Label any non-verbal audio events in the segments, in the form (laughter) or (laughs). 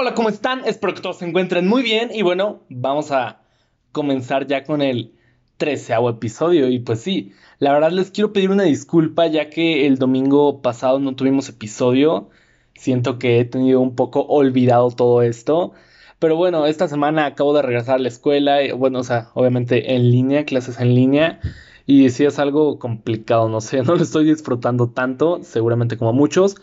Hola, ¿cómo están? Espero que todos se encuentren muy bien. Y bueno, vamos a comenzar ya con el treceavo episodio. Y pues sí, la verdad les quiero pedir una disculpa ya que el domingo pasado no tuvimos episodio, siento que he tenido un poco olvidado todo esto, pero bueno, esta semana acabo de regresar a la escuela, bueno, o sea, obviamente en línea, clases en línea. Y sí es algo complicado, no sé, (laughs) no lo estoy disfrutando tanto, seguramente como muchos,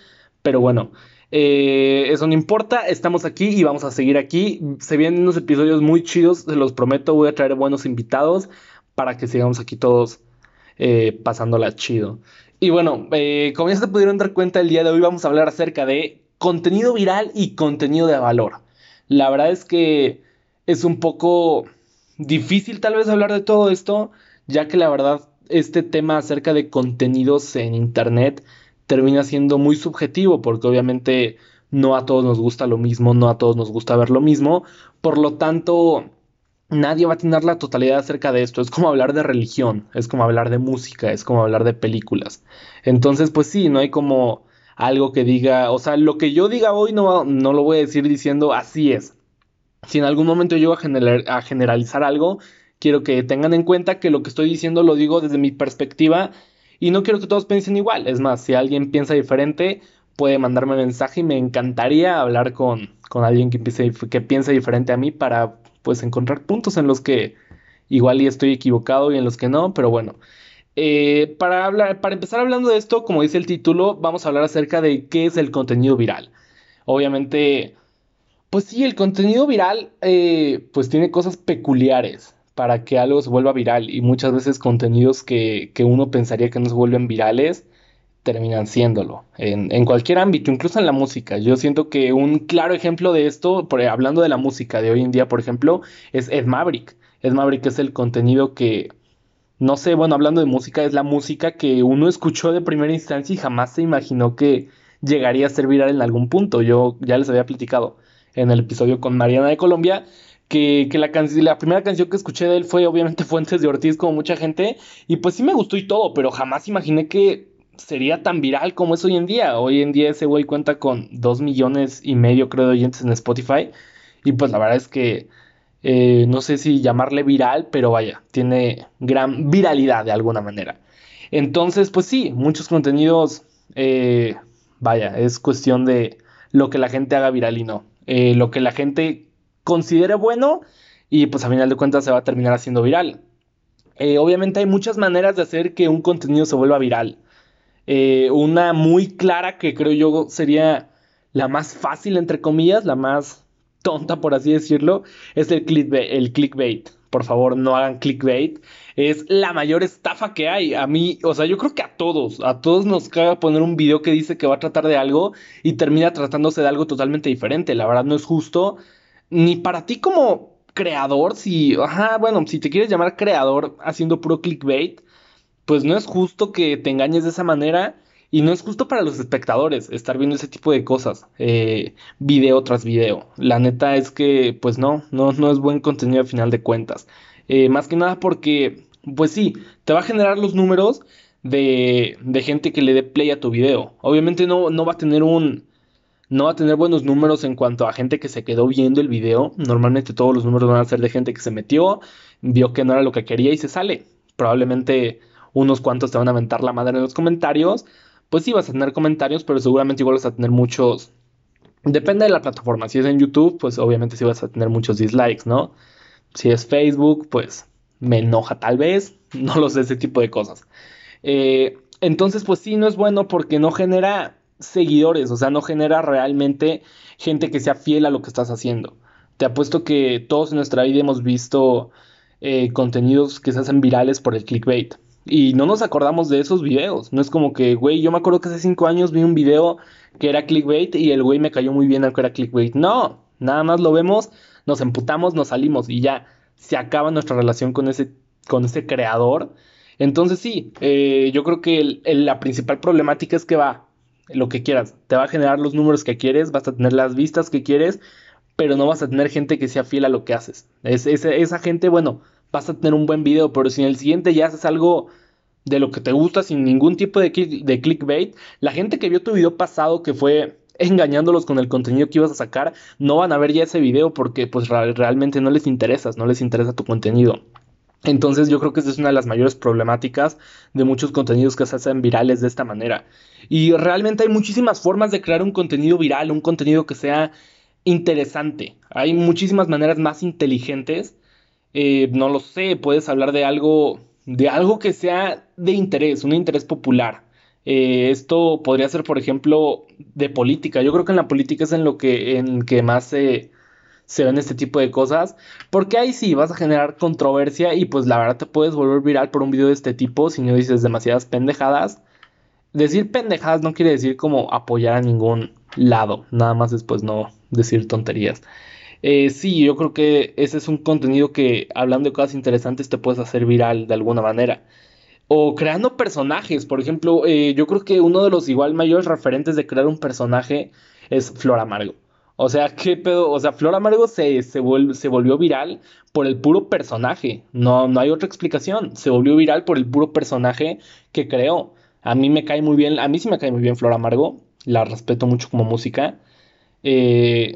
pero bueno. Eh, eso no importa, estamos aquí y vamos a seguir aquí. Se vienen unos episodios muy chidos, se los prometo. Voy a traer buenos invitados para que sigamos aquí todos eh, pasándola chido. Y bueno, eh, como ya se pudieron dar cuenta, el día de hoy vamos a hablar acerca de contenido viral y contenido de valor. La verdad es que es un poco difícil tal vez hablar de todo esto, ya que la verdad este tema acerca de contenidos en internet termina siendo muy subjetivo porque obviamente no a todos nos gusta lo mismo, no a todos nos gusta ver lo mismo, por lo tanto nadie va a tener la totalidad acerca de esto, es como hablar de religión, es como hablar de música, es como hablar de películas. Entonces, pues sí, no hay como algo que diga, o sea, lo que yo diga hoy no, no lo voy a decir diciendo así es. Si en algún momento yo a, a generalizar algo, quiero que tengan en cuenta que lo que estoy diciendo lo digo desde mi perspectiva y no quiero que todos piensen igual. Es más, si alguien piensa diferente, puede mandarme mensaje y me encantaría hablar con, con alguien que piense, que piense diferente a mí para pues encontrar puntos en los que igual y estoy equivocado y en los que no, pero bueno. Eh, para, hablar, para empezar hablando de esto, como dice el título, vamos a hablar acerca de qué es el contenido viral. Obviamente, pues sí, el contenido viral eh, pues tiene cosas peculiares para que algo se vuelva viral y muchas veces contenidos que, uno pensaría que no se vuelven virales terminan siéndolo en, cualquier ámbito, incluso en la música. Yo siento que un claro ejemplo de esto, por, hablando de la música de hoy en día, por ejemplo, es Ed Maverick. Ed Maverick es el contenido que, no sé, bueno, hablando de música, es la música que uno escuchó de primera instancia y jamás se imaginó que llegaría a ser viral en algún punto. Yo ya les había platicado en el episodio con Mariana de Colombia que, la, la primera canción que escuché de él fue obviamente (laughs) Fuentes de Ortiz como mucha gente y pues sí me gustó y todo, pero jamás imaginé que sería tan viral como es hoy en día. Hoy en día ese güey cuenta con dos millones y medio creo de oyentes en Spotify y pues la verdad es que eh, no sé si llamarle viral, pero vaya, tiene gran viralidad de alguna manera. Entonces pues sí, muchos contenidos, eh, vaya, es cuestión de lo que la gente haga viral y no. Eh, lo que la gente considere bueno y pues a final de cuentas se va a terminar haciendo viral. Eh, obviamente hay muchas maneras de hacer que un contenido se vuelva viral. Eh, una muy clara que creo yo sería la más fácil, entre comillas, la más tonta, por así decirlo, es el clickbait. El clickbait. Por favor, no hagan clickbait. Es la mayor estafa que hay. A mí, o sea, yo creo que a todos, a todos nos caga poner un video que dice que va a tratar de algo y termina tratándose de algo totalmente diferente. La verdad no es justo ni para ti como creador, si, ajá, bueno, si te quieres llamar creador haciendo puro clickbait, pues no es justo que te engañes de esa manera y no es justo para los espectadores estar viendo ese tipo de cosas, eh, video tras video. La neta es que, pues no, no, no es buen contenido al final de cuentas. Eh, más que nada porque, pues sí, te va a generar los números de, de gente que le dé play a tu video. Obviamente no, no va a tener un no va a tener buenos números en cuanto a gente que se quedó viendo el video. Normalmente todos los números van a ser de gente que se metió, vio que no era lo que quería y se sale. Probablemente unos cuantos te van a aventar la madre en los comentarios. Pues sí vas a tener comentarios, pero seguramente igual vas a tener muchos. Depende de la plataforma. Si es en YouTube, pues obviamente sí vas a tener muchos dislikes, ¿no? Si es Facebook, pues me enoja tal vez. (laughs) No lo sé, ese tipo de cosas. Eh, entonces, pues sí, no es bueno porque no genera seguidores, o sea, no genera realmente gente que sea fiel a lo que estás haciendo. Te apuesto que todos en nuestra vida hemos visto eh, contenidos que se hacen virales por el clickbait. Y no nos acordamos de esos videos. No es como que, güey, yo me acuerdo que hace cinco años vi un video que era clickbait y el güey me cayó muy bien al que era clickbait. No, nada más lo vemos, nos emputamos, nos salimos y ya se acaba nuestra relación con ese, con ese creador. Entonces sí, eh, yo creo que la principal problemática es que va, lo que quieras. Te va a generar los números que quieres, vas a tener las vistas que quieres, pero no vas a tener gente que sea fiel a lo que haces. Es, esa gente, bueno, vas a tener un buen video, pero si en el siguiente ya haces algo de lo que te gusta sin ningún tipo de, de clickbait, la gente que vio tu video pasado que fue engañándolos con el contenido que ibas a sacar, no van a ver ya ese video porque pues realmente no les interesas, no les interesa tu contenido. Entonces yo creo que esa es una de las mayores problemáticas de muchos contenidos que se hacen virales de esta manera. Y realmente hay muchísimas formas de crear un contenido viral, un contenido que sea interesante. Hay muchísimas maneras más inteligentes. Eh, no lo sé, puedes hablar de algo, de algo que sea de interés, un interés popular. Eh, esto podría ser, por ejemplo, de política. Yo creo que en la política es en lo que, en que más se, se ven este tipo de cosas. Porque ahí sí vas a generar controversia y pues la verdad te puedes volver viral por un video de este tipo si no dices demasiadas pendejadas. Decir pendejadas no quiere decir como apoyar a ningún lado. Nada más después no decir tonterías. Eh, sí, yo creo que ese es un contenido que hablando de cosas interesantes te puedes hacer viral de alguna manera. O creando personajes, por ejemplo, eh, yo creo que uno de los igual mayores referentes de crear un personaje es Flor Amargo. O sea, ¿qué pedo? O sea, Flor Amargo se, se, se volvió viral por el puro personaje. No, no hay otra explicación. Se volvió viral por el puro personaje que creó. A mí me cae muy bien, a mí sí me cae muy bien Flor Amargo. La respeto mucho como música. Eh,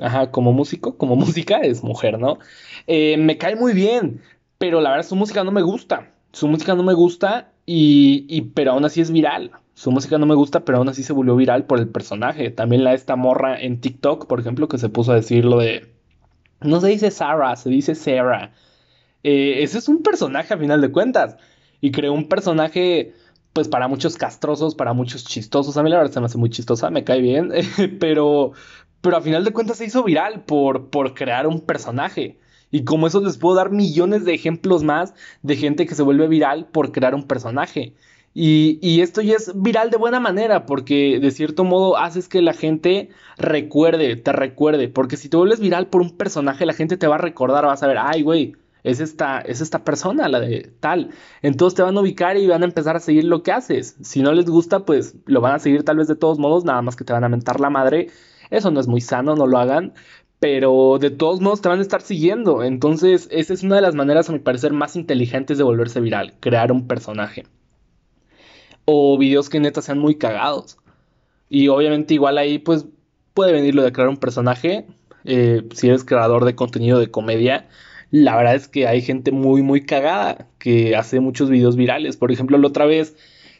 ajá, como músico, como (laughs) música es mujer, ¿no? Eh, me cae muy bien, pero la verdad su música no me gusta. Su música no me gusta y, y, pero aún así es viral. Su música no me gusta, pero aún así se volvió viral por el personaje. También la esta morra en TikTok, por ejemplo, que se puso a decir lo de... No se dice Sarah, se dice Sarah. Eh, ese es un personaje a final de cuentas. Y creó un personaje pues para muchos castrosos, para muchos chistosos. A mí la verdad se me hace muy chistosa, me cae bien, (laughs) pero, pero a final de cuentas se hizo viral por, por crear un personaje. Y como eso les puedo dar millones de ejemplos más de gente que se vuelve viral por crear un personaje. Y, esto ya es viral de buena manera, porque de cierto modo haces que la gente recuerde, te recuerde. Porque si te vuelves viral por un personaje, la gente te va a recordar, vas a ver, ay, güey, es esta, es esta persona, la de tal. Entonces te van a ubicar y van a empezar a seguir lo que haces. Si no les gusta, pues lo van a seguir tal vez de todos modos, nada más que te van a mentar la madre. Eso no es muy sano, no lo hagan. Pero de todos modos te van a estar siguiendo. Entonces, esa es una de las maneras, a mi parecer, más inteligentes de volverse viral. Crear un personaje. O videos que neta sean muy cagados. Y obviamente igual ahí pues puede venir lo de crear un personaje. Eh, si eres creador de contenido de comedia, la verdad es que hay gente muy, muy cagada que hace muchos videos virales. Por ejemplo, la otra vez,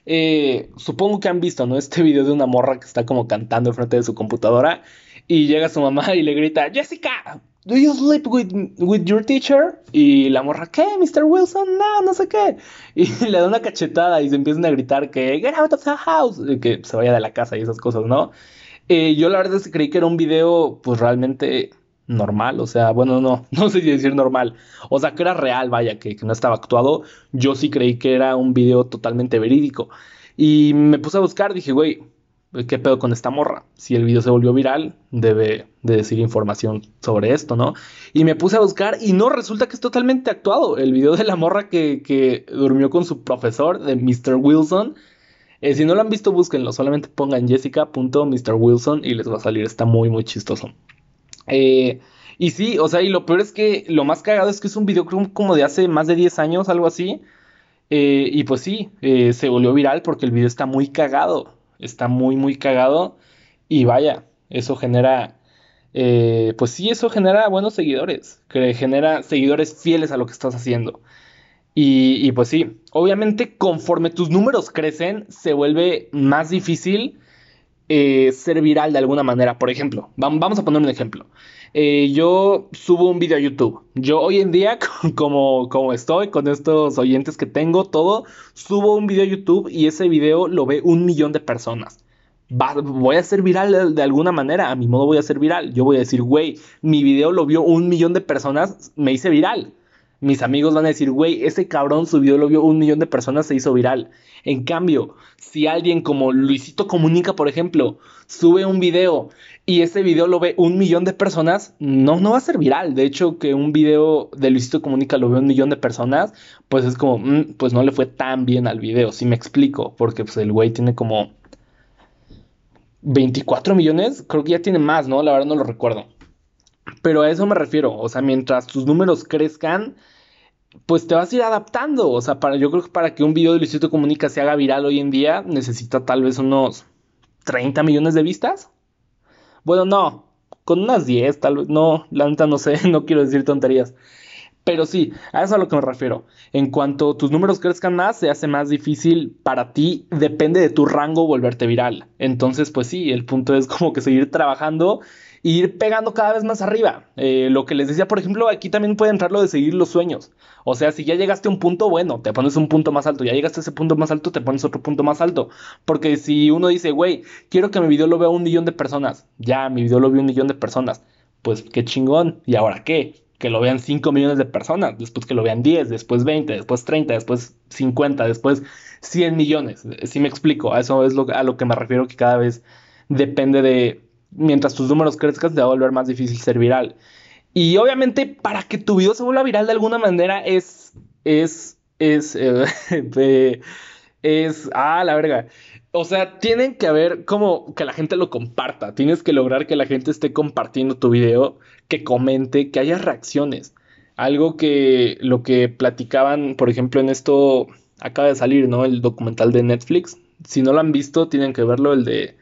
eh, supongo que han visto, ¿no? Este video de una morra que está como cantando enfrente de su computadora y llega su mamá y le grita, Jessica, ¿Do you sleep with, with your teacher? Y la morra, ¿qué? Mr. Wilson, no, no sé qué. (laughs) Y le da una cachetada y se empiezan a gritar que get out of the house, que se vaya de la casa y esas cosas, ¿no? Eh, yo la verdad es que creí que era un video, pues realmente normal, o sea, bueno, no, (laughs) no sé si decir normal, o sea, que era real, vaya, que, no estaba actuado, yo sí creí que era un video totalmente verídico. Y me puse a buscar, dije, güey, ¿qué pedo con esta morra? Si el video se volvió viral, debe de decir información sobre esto, ¿no? Y me puse a buscar y no, resulta que es totalmente actuado. El video de la morra que, que durmió con su profesor, de Mr. Wilson. Eh, si no lo han visto, búsquenlo. Solamente pongan jessica.mrwilson y les va a salir. Está muy, muy chistoso. Eh, y sí, o sea, y lo peor es que lo más cagado es que es un video como de hace más de 10 años, algo así. Eh, y pues sí, se volvió viral porque el video está muy cagado. Está muy, muy cagado. Y vaya, eso genera. pues sí, eso genera buenos seguidores. Que genera seguidores fieles a lo que estás haciendo. Y, y pues sí, obviamente conforme tus números crecen, se vuelve más difícil eh, ser viral de alguna manera. Por ejemplo, vamos a poner un ejemplo. Eh, yo subo un video a YouTube. Yo hoy en día, (laughs) como, como estoy, con estos oyentes que tengo, todo, subo un video a YouTube y ese video lo ve un millón de personas. voy a ser viral de, alguna manera, a mi modo voy a ser viral. Yo voy a decir, güey, mi video lo vio un millón de personas, me hice viral mis amigos van a decir, güey, ese cabrón subió, lo vio un millón de personas, se hizo viral. En cambio, si alguien como Luisito Comunica, por ejemplo, sube un video y ese video lo ve un millón de personas, no, no va a ser viral. De hecho, que un video de Luisito Comunica lo ve un millón de personas, pues es como, mm, pues no le fue tan bien al video, si me explico, porque pues el güey tiene como 24 millones, creo que ya tiene más, ¿no? La verdad no lo recuerdo. Pero a eso me refiero, o sea, mientras tus números crezcan, pues te vas a ir adaptando. O sea, para, yo creo que para que un video de Luisito Comunica se haga viral hoy en día, necesita tal vez unos 30 millones de vistas. Bueno, no, con unas 10, tal vez, no, la neta no sé, (laughs) no quiero decir tonterías. Pero sí, a eso es a lo que me refiero. En cuanto tus números crezcan más, se hace más difícil para ti, depende de tu rango, volverte viral. Entonces, pues sí, el punto es como que seguir trabajando ir pegando cada vez más arriba. Eh, lo que les decía, por ejemplo, aquí también puede entrar lo de seguir los sueños. O sea, si ya llegaste a un punto, bueno, te pones un punto más alto. Ya llegaste a ese punto más alto, te pones otro punto más alto. Porque si uno dice, güey, quiero que mi video lo vea un millón de personas, ya, mi video lo vea un millón de personas. Pues qué chingón. ¿Y ahora qué? que lo vean 5 millones de personas, después que lo vean 10, después 20, después 30, después 50, después 100 millones. Si me explico, a eso es lo, a lo que me refiero que cada vez depende de, mientras tus números crezcan, te va a volver más difícil ser viral. Y obviamente para que tu video se vuelva viral de alguna manera es, es, es, eh, (laughs) es, ah, la verga. O sea, tienen que haber como que la gente lo comparta. Tienes que lograr que la gente esté compartiendo tu video que comente, que haya reacciones. Algo que lo que platicaban, por ejemplo, en esto acaba de salir, ¿no? El documental de Netflix. Si no lo han visto, tienen que verlo, el de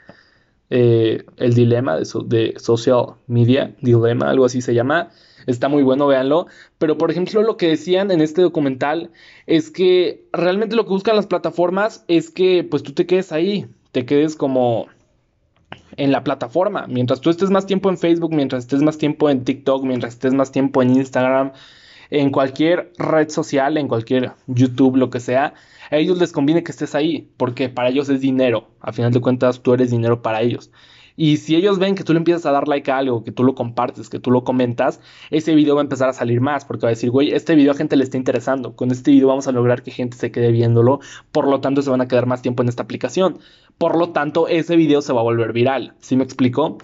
eh, El Dilema de, de Social Media, Dilema, algo así se llama. Está muy bueno, véanlo. Pero, por ejemplo, lo que decían en este documental es que realmente lo que buscan las plataformas es que pues tú te quedes ahí, te quedes como en la plataforma. Mientras tú estés más tiempo en Facebook, mientras estés más tiempo en TikTok, mientras estés más tiempo en Instagram, en cualquier red social, en cualquier YouTube, lo que sea, a ellos les conviene que estés ahí, porque para ellos es dinero. A final de cuentas, tú eres dinero para ellos. Y si ellos ven que tú le empiezas a dar like a algo, que tú lo compartes, que tú lo comentas, ese video va a empezar a salir más, porque va a decir, güey, este video a gente le está interesando. Con este video vamos a lograr que gente se quede viéndolo, por lo tanto se van a quedar más tiempo en esta aplicación. Por lo tanto, ese video se va a volver viral. ¿Sí me explico?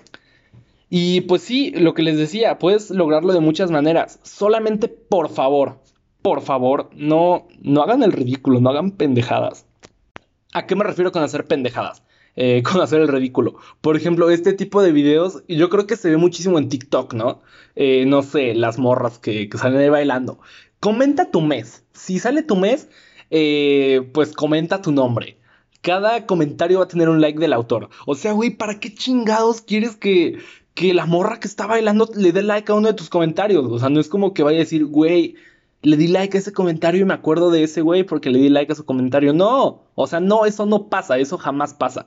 Y pues sí, lo que les decía, puedes lograrlo de muchas maneras. Solamente por favor, por favor, no, no hagan el ridículo, no hagan pendejadas. ¿A qué me refiero con hacer pendejadas? Eh, (laughs) con hacer el ridículo. Por ejemplo, este tipo de videos, yo creo que se ve muchísimo en TikTok, ¿no? Eh, no sé, las morras que, salen ahí bailando. Comenta tu mes. Si sale tu mes, eh, pues comenta tu nombre. Cada comentario va a tener un like del autor. O sea, güey, ¿para qué chingados quieres que, que la morra que está bailando le dé like a uno de tus comentarios? O sea, no es como que vaya a decir, güey, le di like a ese comentario y me acuerdo de ese güey porque le di like a su comentario. No, o sea, no, eso no pasa, eso jamás pasa.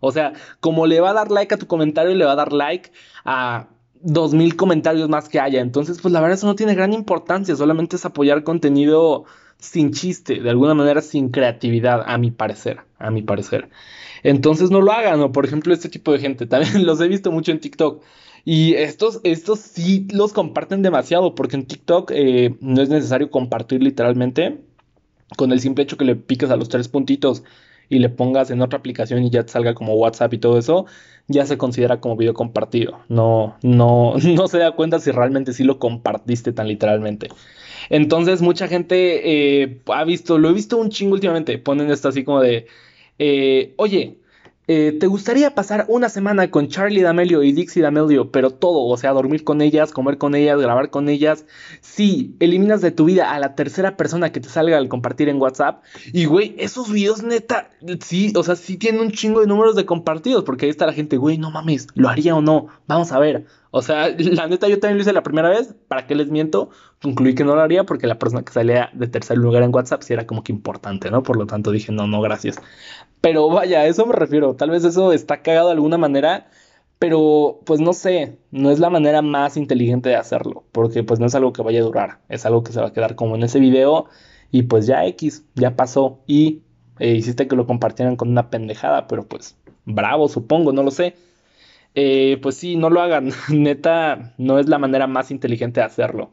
O sea, como le va a dar like a tu comentario, le va a dar like a dos mil comentarios más que haya. Entonces, pues la verdad eso no tiene gran importancia, solamente es apoyar contenido sin chiste, de alguna manera sin creatividad, a mi parecer, a mi parecer. Entonces no lo hagan, o por ejemplo este tipo de gente, (laughs) también los he visto mucho en TikTok. Y estos, estos sí los comparten demasiado, porque en TikTok eh, no es necesario compartir literalmente. Con el simple hecho que le piques a los tres puntitos y le pongas en otra aplicación y ya te salga como WhatsApp y todo eso, ya se considera como video compartido. No, no, (laughs) no se da cuenta si realmente sí lo compartiste tan literalmente. Entonces, mucha gente eh, ha visto, lo he visto un chingo últimamente, ponen esto así como de, eh, oye, eh, ¿Te gustaría pasar una semana con Charlie D'Amelio y Dixie D'Amelio, pero todo, o sea, dormir con ellas, comer con ellas, grabar con ellas? Sí, eliminas de tu vida a la tercera persona que te salga al compartir en WhatsApp. Y, güey, esos videos neta, sí, o sea, sí tienen un chingo de números de compartidos, porque ahí está la gente, güey, no mames, ¿lo haría o no? Vamos a ver. O sea, (laughs) la neta yo también lo hice la primera vez, ¿para qué les miento? Concluí que no lo haría porque la persona que salía de tercer lugar en WhatsApp sí era como que importante, ¿no? Por lo tanto dije, no, no, gracias. Pero vaya, a eso me refiero. Tal vez eso está cagado de alguna manera, pero pues no sé, no es la manera más inteligente de hacerlo, porque pues no es algo que vaya a durar, es algo que se va a quedar como en ese video y pues ya X, ya pasó y eh, hiciste que lo compartieran con una pendejada, pero pues bravo, supongo, no lo sé. Eh, pues sí, no lo hagan, (laughs) neta, no es la manera más inteligente de hacerlo.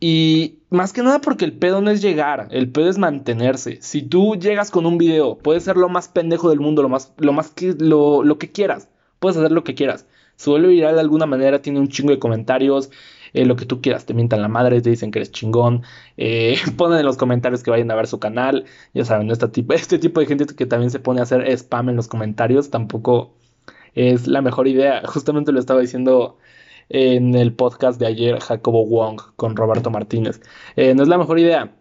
Y más que nada porque el pedo no es llegar, el pedo es mantenerse. Si tú llegas con un video, puedes ser lo más pendejo del mundo, lo más, lo más que, lo, lo que quieras. Puedes hacer lo que quieras. Suele viral de alguna manera, tiene un chingo de comentarios, eh, lo que tú quieras, te mientan la madre, te dicen que eres chingón, eh, (laughs) ponen en los comentarios que vayan a ver su canal, ya saben, este tipo, este tipo de gente que también se pone a hacer spam en los comentarios tampoco es la mejor idea. Justamente lo estaba diciendo en el podcast de ayer Jacobo Wong con Roberto Martínez. Eh, no es la mejor idea.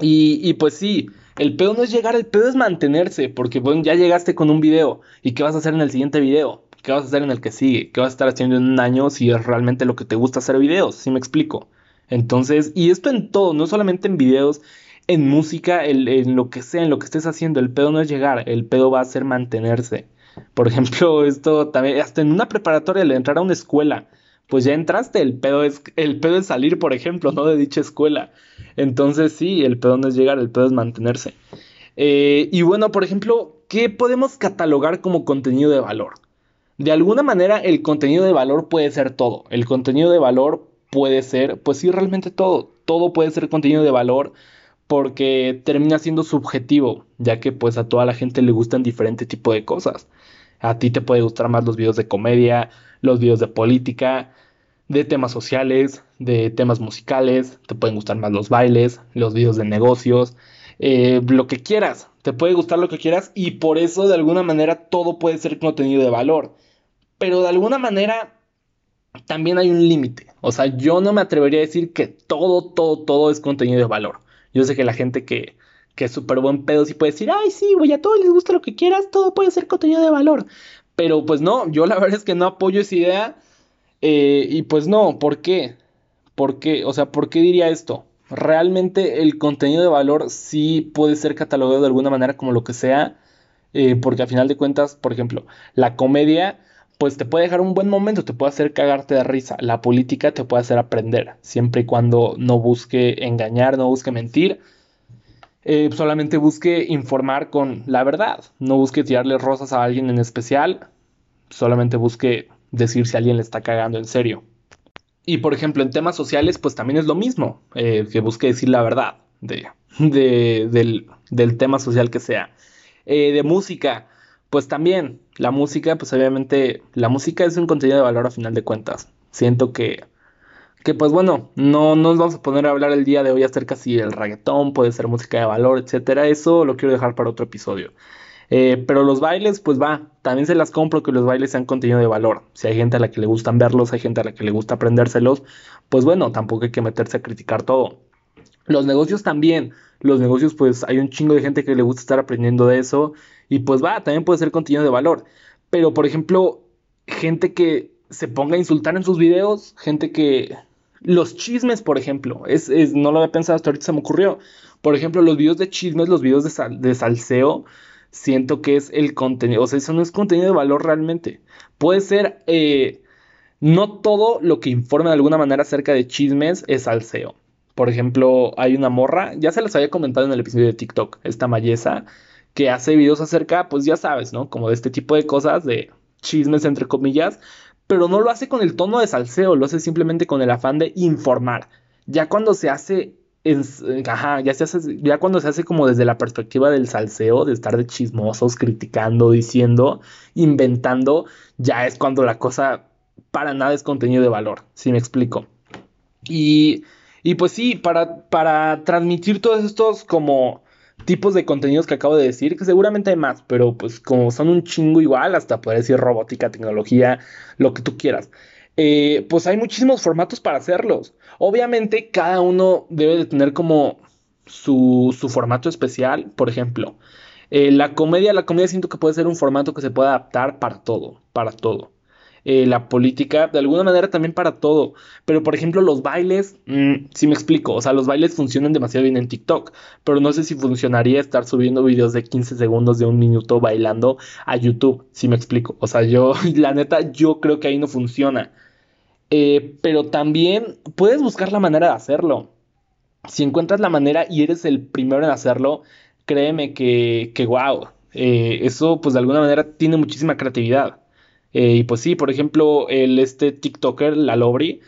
Y, pues sí, el pedo no es llegar, el pedo es mantenerse, porque bueno, ya llegaste con un video. ¿Y qué vas a hacer en el siguiente video? ¿qué vas a hacer en el que sigue? ¿Qué vas a estar haciendo en un año si es realmente lo que te gusta hacer videos? ¿Sí me explico? Entonces, y esto en todo, no solamente en videos, en música, en lo que sea, en lo que estés haciendo, el pedo no es llegar, el pedo va a ser mantenerse. Por ejemplo, (laughs) esto también, hasta en una preparatoria, al entrar a una escuela, pues ya entraste, el pedo es, el pedo es salir, por ejemplo, no de dicha escuela. Entonces sí, el pedo no es llegar, el pedo es mantenerse. Eh, y bueno, por ejemplo, ¿qué podemos catalogar como contenido de valor? De alguna manera el contenido de valor puede ser todo. El contenido de valor puede ser, pues sí, realmente todo. Todo puede ser contenido de valor porque termina siendo subjetivo, ya que pues a toda la gente le gustan diferente tipo de cosas. A ti te puede gustar más los videos de comedia, los videos de política, de temas sociales, de temas musicales, te pueden gustar más los bailes, los videos de negocios, eh, lo que quieras, te puede gustar lo que quieras y por eso de alguna manera todo puede ser contenido de valor. Pero de alguna manera también hay un límite. O sea, yo no me atrevería a decir que todo, todo, todo es contenido de valor. Yo sé que la gente que, que súper buen pedo sí puede decir, ay, sí, güey, a todos les gusta lo que quieras, todo puede ser contenido de valor. Pero pues no, yo la (laughs) verdad es que no apoyo esa idea. Eh, y pues no, ¿por qué? ¿Por qué? O sea, ¿por qué diría esto? Realmente el contenido de valor sí puede ser catalogado de alguna manera como lo que sea. Eh, porque a final de cuentas, por ejemplo, la comedia pues te puede dejar un buen momento, te puede hacer cagarte de risa. La política te puede hacer aprender, siempre y cuando no busque engañar, no busque mentir. Eh, solamente busque informar con la verdad. No busque tirarle rosas a alguien en especial. Solamente busque decir si alguien le está cagando en serio. Y por ejemplo, en temas sociales, pues también es lo mismo. Eh, que busque decir la verdad de, del, tema social que sea. Eh, de música, pues también la música, pues obviamente la música es un contenido de valor a final de cuentas. Siento que, que pues bueno, no, nos vamos a poner a hablar el día de hoy acerca si el reggaetón puede ser música de valor, etcétera. Eso lo quiero dejar para otro episodio. Eh, pero los bailes, pues va, también se las compro que los bailes sean contenido de valor. Si hay gente a la que le gustan verlos, hay gente a la que le gusta aprendérselos, pues bueno, tampoco hay que meterse a criticar todo. Los negocios también, los negocios pues hay un chingo de gente que le gusta estar aprendiendo de eso y pues va, también puede ser contenido de valor. Pero por ejemplo, gente que se ponga a insultar en sus videos, gente que... Los chismes, por ejemplo, es, no lo había pensado hasta ahorita se me ocurrió. Por ejemplo, los videos de chismes, los videos de, de salseo, siento que es el contenido, o sea, eso no es contenido de valor realmente. Puede ser, eh, no todo lo que informa de alguna manera acerca de chismes es salseo. Por ejemplo, hay una morra, ya se las había comentado en el episodio de TikTok, esta Mayesa, que hace videos acerca, pues ya sabes, ¿no? Como de este tipo de cosas, de chismes entre comillas, pero no lo hace con el tono de salseo, lo hace simplemente con el afán de informar. Ya cuando se hace, ajá, ya, ya cuando se hace como desde la perspectiva del salseo, de estar de chismosos, criticando, diciendo, inventando, ya es cuando la cosa para nada es contenido de valor, si me explico. Y, y pues sí, para, para transmitir todos estos como tipos de contenidos que acabo de decir, que seguramente hay más, pero pues como son un chingo igual, hasta poder decir robótica, tecnología, lo que tú quieras. Eh, pues hay muchísimos formatos para hacerlos. Obviamente cada uno debe de tener como su, su formato especial. Por ejemplo, eh, la comedia, la comedia siento que puede ser un formato que se pueda adaptar para todo, para todo. Eh, la política, de alguna manera también para todo. Pero por ejemplo los bailes, mm, si me explico, o sea, los bailes funcionan demasiado bien en TikTok, pero no sé si funcionaría estar subiendo videos de 15 segundos de un minuto bailando a YouTube, si me explico. O sea, yo, (laughs) la neta, yo creo que ahí no funciona. Eh, pero también puedes buscar la manera de hacerlo. Si encuentras la manera y eres el primero en hacerlo, créeme que, que wow, eh, eso pues de alguna manera tiene muchísima creatividad. Eh, y pues sí, por ejemplo, el este TikToker, Lalo Bri,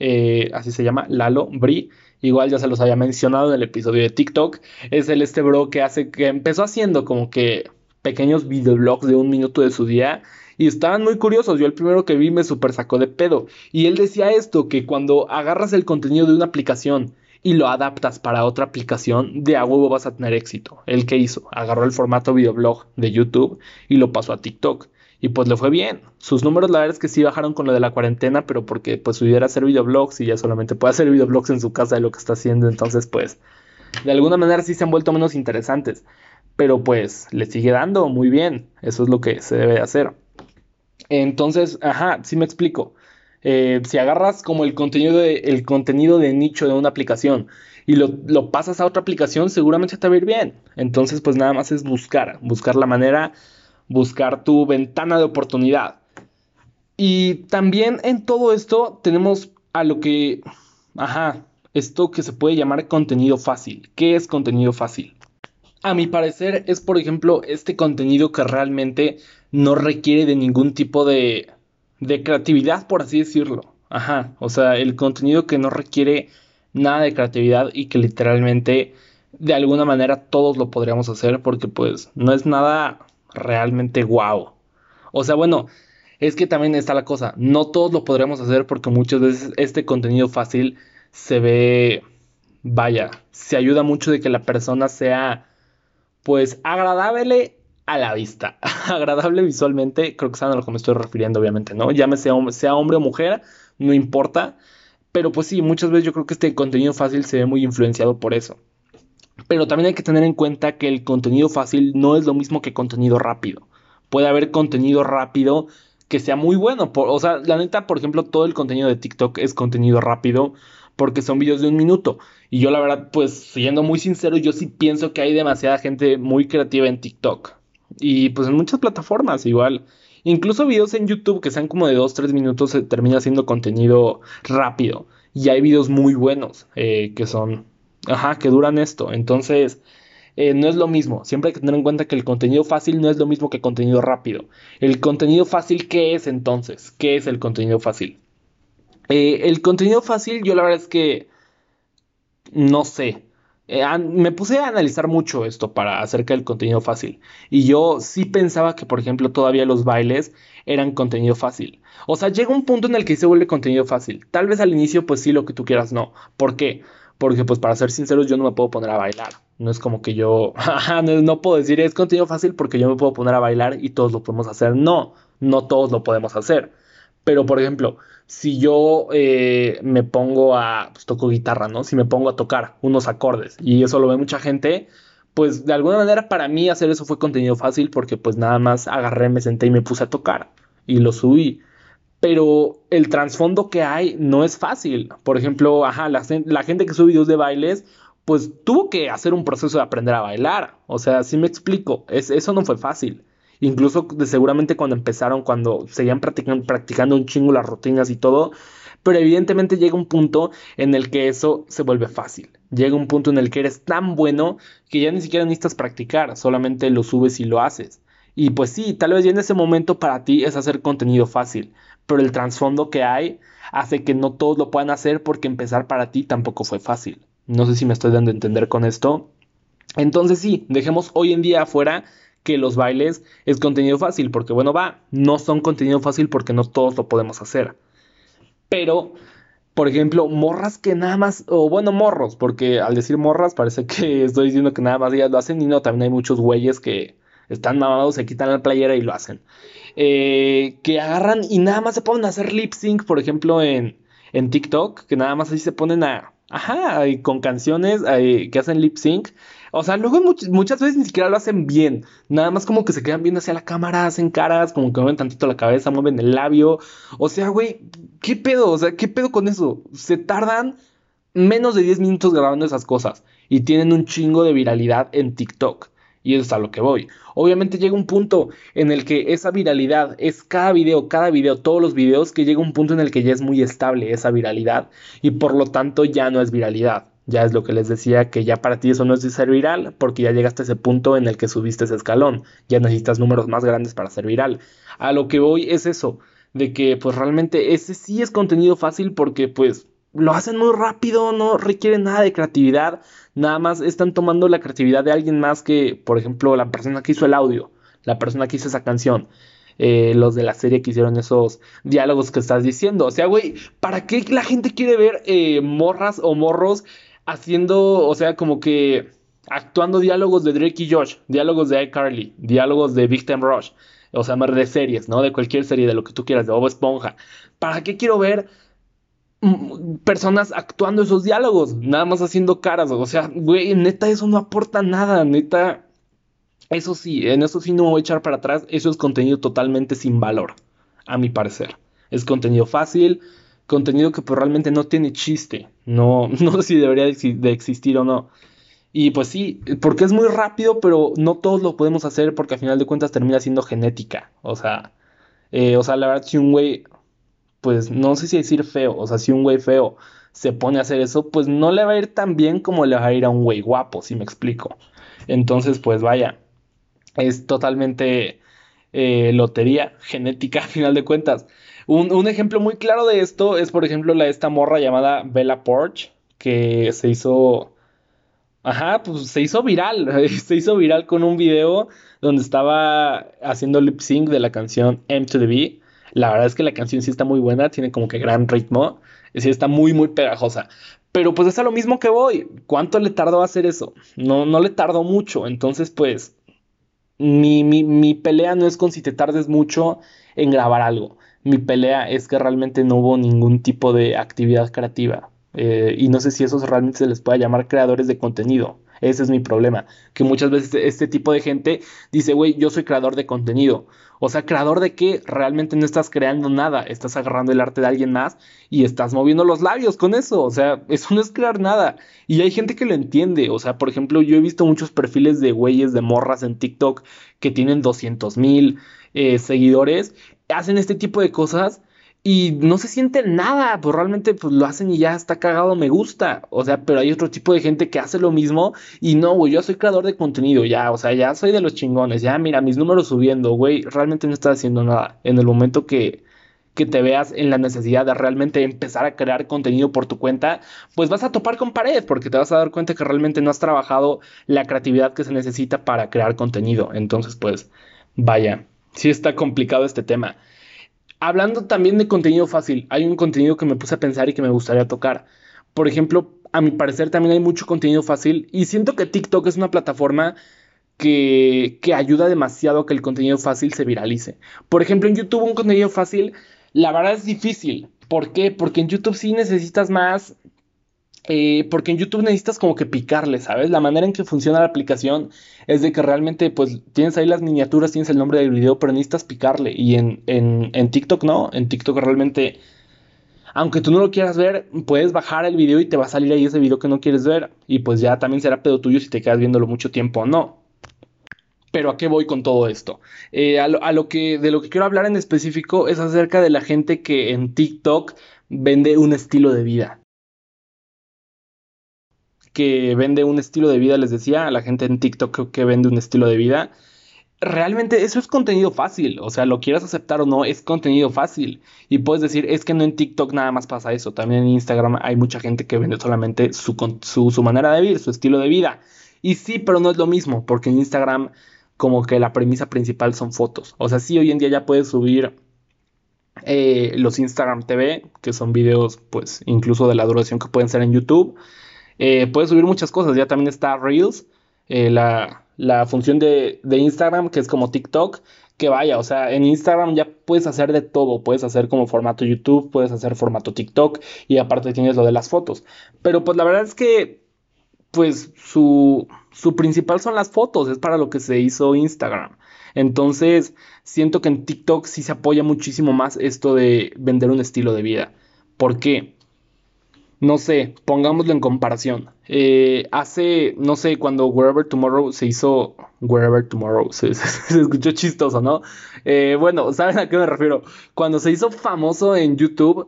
eh, así se llama, Lalo Bri, igual ya se los había mencionado en el episodio de TikTok, es el este bro que hace, que empezó haciendo como que pequeños videoblogs de un minuto de su día y estaban muy curiosos. Yo el primero que vi me super sacó de pedo. Y él decía esto, que cuando agarras el contenido de una aplicación y lo adaptas para otra aplicación, de a huevo vas a tener éxito. ¿El que hizo? Agarró el formato videoblog de YouTube y lo pasó a TikTok. Y pues le fue bien. Sus números, la verdad es que sí bajaron con lo de la cuarentena, pero porque pues pudiera hacer videoblogs y ya solamente puede hacer videoblogs en su casa de lo que está haciendo. Entonces, pues, de alguna manera sí se han vuelto menos interesantes. Pero pues le sigue dando muy bien. Eso es lo que se debe hacer. Entonces, ajá, sí me explico. Eh, si agarras como el contenido, de, el contenido de nicho de una aplicación y lo, lo, pasas a otra aplicación, seguramente te va a ir bien. Entonces, pues nada más es buscar, buscar la manera, buscar tu ventana de oportunidad. Y también en todo esto tenemos a lo que, ajá, esto que se puede llamar contenido fácil. ¿Qué es contenido fácil? A mi parecer es, por ejemplo, este contenido que realmente no requiere de ningún tipo de, de creatividad, por así decirlo. Ajá, o sea, el contenido que no requiere nada de creatividad y que literalmente de alguna manera todos lo podríamos hacer porque pues no es nada realmente guau. O sea, bueno, es que también está la cosa, no todos lo podríamos hacer porque muchas veces este contenido fácil se ve, vaya, se ayuda mucho de que la persona sea pues agradable a la vista, (laughs) agradable visualmente, creo que saben a lo que me estoy refiriendo obviamente, ¿no? Llámese sea hombre o mujer, no importa, pero pues sí, muchas veces yo creo que este contenido fácil se ve muy influenciado por eso. Pero también hay que tener en cuenta que el contenido fácil no es lo mismo que contenido rápido. Puede haber contenido rápido que sea muy bueno. o sea, la neta, por ejemplo, todo el contenido de TikTok es contenido rápido porque son videos de un minuto. Y yo la verdad, pues siendo muy sincero, yo sí pienso que hay demasiada gente muy creativa en TikTok. Y pues en muchas plataformas igual. Incluso videos en YouTube que sean como de 2-3 minutos se termina siendo contenido rápido. Y hay videos muy buenos eh, que son, ajá, que duran esto. Entonces, eh, no es lo mismo. Siempre hay que tener en cuenta que el contenido fácil no es lo mismo que contenido rápido. El contenido fácil, ¿qué es entonces? ¿Qué es el contenido fácil? Eh, el contenido fácil, yo la verdad es que no sé. Eh, me puse a analizar mucho esto para acerca del contenido fácil. Y yo sí pensaba que, por ejemplo, todavía los bailes eran contenido fácil. O sea, llega un punto en el que se vuelve contenido fácil. Tal vez al inicio, pues sí, lo que tú quieras, no. ¿Por qué? Porque, pues, para ser sinceros, yo no me puedo poner a bailar. No es como que yo, (laughs) no, puedo decir es contenido fácil porque yo me puedo poner a bailar y todos lo podemos hacer. No, no todos lo podemos hacer. Pero, por ejemplo, si yo eh, me pongo a, pues toco guitarra, ¿no? Si me pongo a tocar unos acordes y eso lo ve mucha gente, pues de alguna manera para mí hacer eso fue contenido fácil porque pues nada más agarré, me senté y me puse a tocar y lo subí. Pero el trasfondo que hay no es fácil. Por ejemplo, ajá, la, gente que sube videos de bailes, pues tuvo que hacer un proceso de aprender a bailar. O sea, si me explico, es, eso no fue fácil. Incluso seguramente cuando empezaron, cuando seguían practicando, practicando un chingo las rutinas y todo. Pero evidentemente llega un punto en el que eso se vuelve fácil. Llega un punto en el que eres tan bueno que ya ni siquiera necesitas practicar, solamente lo subes y lo haces. Y pues sí, tal vez ya en ese momento para ti es hacer contenido fácil, pero el trasfondo que hay hace que no todos lo puedan hacer porque empezar para ti tampoco fue fácil. No sé si me estoy dando a entender con esto. Entonces sí, dejemos hoy en día afuera que los bailes es contenido fácil, porque bueno, va, no son contenido fácil porque no todos lo podemos hacer. Pero, por ejemplo, morras que nada más, o bueno, morros, porque al decir morras parece que (laughs) estoy diciendo que nada más ellas lo hacen y no, también hay muchos güeyes que están mamados, se quitan la playera y lo hacen. Eh, que agarran y nada más se ponen a hacer lip sync, por ejemplo, en, en TikTok, que nada más así se ponen a, ajá, con canciones que hacen lip sync o sea, luego muchas veces ni siquiera lo hacen bien. Nada más como que se quedan viendo hacia la cámara, hacen caras, como que mueven tantito la cabeza, mueven el labio. O sea, güey, ¿qué pedo? O sea, ¿qué pedo con eso? Se tardan menos de 10 minutos grabando esas cosas. Y tienen un chingo de viralidad en TikTok. Y eso es a lo que voy. Obviamente llega un punto en el que esa viralidad es cada video, cada video, todos los videos, que llega un punto en el que ya es muy estable esa viralidad. Y por lo tanto ya no es viralidad. Ya es lo que les decía, que ya para ti eso no es de ser viral, porque ya llegaste a ese punto en el que subiste ese escalón. Ya necesitas números más grandes para ser viral. A lo que voy es eso, de que pues realmente ese sí es contenido fácil porque pues lo hacen muy rápido, no requiere nada de creatividad, nada más están tomando la creatividad de alguien más que, por ejemplo, la persona que hizo el audio, la persona que hizo esa canción. Eh, los de la serie que hicieron esos diálogos que estás diciendo. O sea, güey, ¿para qué la gente quiere ver eh, morras o morros haciendo, o sea, como que actuando diálogos de Drake y Josh, diálogos de iCarly, diálogos de Big Time Rush, o sea, más de series, ¿no? De cualquier serie, de lo que tú quieras, de Bob Esponja. ¿Para qué quiero ver personas actuando esos diálogos? Nada más haciendo caras, o sea, güey, neta, eso no aporta nada, neta. Eso sí, en eso sí no me voy a echar para atrás, eso es contenido totalmente sin valor. a mi parecer. Es contenido fácil, contenido que pues, realmente no tiene chiste. No, (laughs) no sé si debería de existir o no. Y pues sí, porque es muy rápido, pero no todos lo podemos hacer porque al final de cuentas termina siendo genética. O sea, eh, o sea, la verdad, si un güey, pues no sé si decir feo, o sea, si un güey feo se pone a hacer eso, pues no le va a ir tan bien como le va a ir a un güey guapo, si me explico. Entonces, pues vaya, es totalmente eh, lotería genética, (laughs) al final de cuentas. Un, un, ejemplo muy claro de esto es, por ejemplo, la esta morra llamada Bella Porch, que se hizo Ajá, pues se hizo viral, (laughs) se hizo viral con un video donde estaba haciendo lip sync de la canción M to the B. La verdad es que la canción sí está muy buena, tiene como que gran ritmo, sí está muy muy pegajosa. Pero pues es a lo mismo que voy. ¿Cuánto le tardó a hacer eso? No, no le tardó mucho. Entonces, pues, mi, mi, mi pelea no es con si te tardes mucho en grabar algo. Mi pelea es que realmente no hubo ningún tipo de actividad creativa. Eh, y no sé si esos realmente se les puede llamar creadores de contenido. Ese es mi problema. Que muchas veces este tipo de gente dice, güey, yo soy creador de contenido. O sea, creador de qué? Realmente no estás creando nada. Estás agarrando el arte de alguien más y estás moviendo los labios con eso. O sea, (laughs) eso no es crear nada. Y hay gente que lo entiende. O sea, por ejemplo, yo he visto muchos perfiles de güeyes de morras en TikTok que tienen 200 mil eh, seguidores. Hacen este tipo de cosas y no se siente nada, pues realmente pues lo hacen y ya está cagado, me gusta. O sea, pero hay otro tipo de gente que hace lo mismo y no, güey, yo soy creador de contenido ya, o sea, ya soy de los chingones, ya mira mis números subiendo, güey, realmente no estás haciendo nada. En el momento que, que te veas en la necesidad de realmente empezar a crear contenido por tu cuenta, pues vas a topar con pared porque te vas a dar cuenta que realmente no has trabajado la creatividad que se necesita para crear contenido. Entonces, pues, vaya, sí está complicado este tema. Hablando también de contenido fácil, hay un contenido que me puse a pensar y que me gustaría tocar. Por ejemplo, a mi parecer también hay mucho contenido fácil y siento que TikTok es una plataforma que, que ayuda demasiado a que el contenido fácil se viralice. Por ejemplo, en YouTube un contenido fácil, la verdad es difícil. ¿Por qué? Porque en YouTube sí necesitas más eh, porque en YouTube necesitas como que picarle, ¿sabes? La manera en que funciona la aplicación es de que realmente pues tienes ahí las miniaturas, tienes el nombre del video, pero necesitas picarle. Y en, en, TikTok no, en TikTok realmente, aunque tú no lo quieras ver, puedes bajar el video y te va a salir ahí ese video que no quieres ver. Y pues ya también será pedo tuyo si te quedas viéndolo mucho tiempo o no. Pero ¿a qué voy con todo esto? Eh, a, a lo que, de lo que quiero hablar en específico es acerca de la gente que en TikTok vende un estilo de vida que vende un estilo de vida, les decía, a la gente en TikTok que vende un estilo de vida. Realmente eso es contenido fácil, o sea, lo quieras aceptar o no, es contenido fácil. Y puedes decir, es que no en TikTok nada más pasa eso, también en Instagram hay mucha gente que vende solamente su, su, su manera de vivir, su estilo de vida. Y sí, pero no es lo mismo, porque en Instagram como que la premisa principal son fotos. O sea, sí, hoy en día ya puedes subir eh, los Instagram TV, que son videos, pues, incluso de la duración que pueden ser en YouTube. Eh, puedes subir muchas cosas. Ya también está Reels, eh, la, función de, Instagram, que es como TikTok. Que vaya, o sea, en Instagram ya puedes hacer de todo. Puedes hacer como formato YouTube, puedes hacer formato TikTok y aparte tienes lo de las fotos. Pero pues la verdad es que, pues su, su principal son las fotos, es para lo que se hizo Instagram. Entonces, siento que en TikTok sí se apoya muchísimo más esto de vender un estilo de vida. ¿Por qué? No sé, pongámoslo en comparación. Eh, hace, no sé, cuando Wherever Tomorrow se hizo, Wherever Tomorrow, (laughs) se, escuchó chistoso, ¿no? Eh, bueno, ¿saben a qué me refiero? Cuando se hizo famoso en YouTube,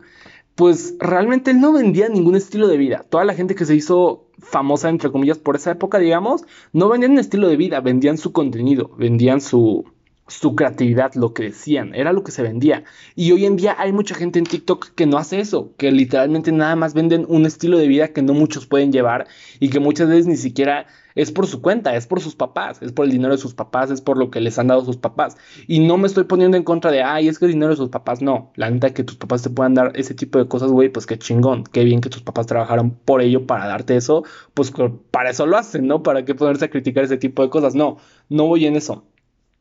pues realmente él no vendía ningún estilo de vida. Toda la gente que se hizo famosa, entre comillas, por esa época, digamos, no vendían un estilo de vida, vendían su contenido, vendían su, su creatividad, lo que decían, era lo que se vendía. Y hoy en día hay mucha gente en TikTok que no hace eso, que literalmente nada más venden un estilo de vida que no muchos pueden llevar y que muchas veces ni siquiera es por su cuenta, es por sus papás, es por el dinero de sus papás, es por lo que les han dado sus papás. Y no me estoy poniendo en contra de, ay, es que el dinero de sus papás, no. La neta que tus papás te puedan dar ese tipo de cosas, güey, pues qué chingón, qué bien que tus papás trabajaron por ello para darte eso, pues para eso lo hacen, ¿no? ¿Para qué ponerse a criticar ese tipo de cosas? No, no voy en eso.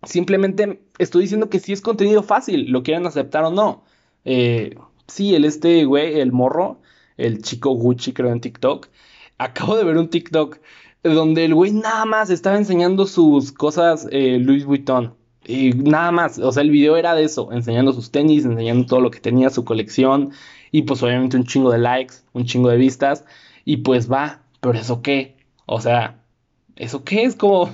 Simplemente estoy diciendo que si es contenido fácil, lo quieren aceptar o no. Eh, sí, el este güey, el morro, el chico Gucci, creo en TikTok. Acabo de ver un TikTok donde el güey nada más estaba enseñando sus cosas eh, Louis Vuitton. Y nada más, o sea, el video era de eso, enseñando sus tenis, enseñando todo lo que tenía, su colección, y pues obviamente un chingo de likes, un chingo de vistas, y pues va, pero eso qué, o sea, eso qué es como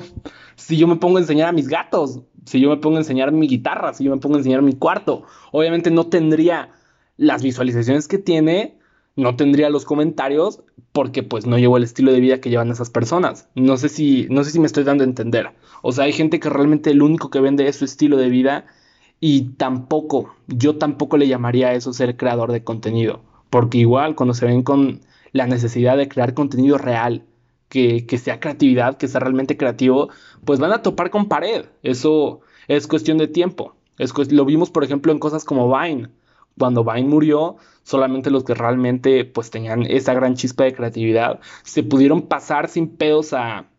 si yo me pongo a enseñar a mis gatos, si yo me pongo a enseñar mi guitarra, si yo me pongo a enseñar mi cuarto, obviamente no tendría las visualizaciones que tiene, no tendría los comentarios, porque pues no llevo el estilo de vida que llevan esas personas. No sé si, no sé si me estoy dando a entender. O sea, hay gente que realmente el único que vende es su estilo de vida y tampoco, yo tampoco le llamaría a eso ser creador de contenido, porque igual cuando se ven con la necesidad de crear contenido real, que, que sea creatividad, que sea realmente creativo, pues van a topar con pared. Eso es cuestión de tiempo. Es, lo vimos, por ejemplo, en cosas como Vine. Cuando Vine murió, solamente los que realmente pues tenían esa gran chispa de creatividad se pudieron pasar sin pedos a,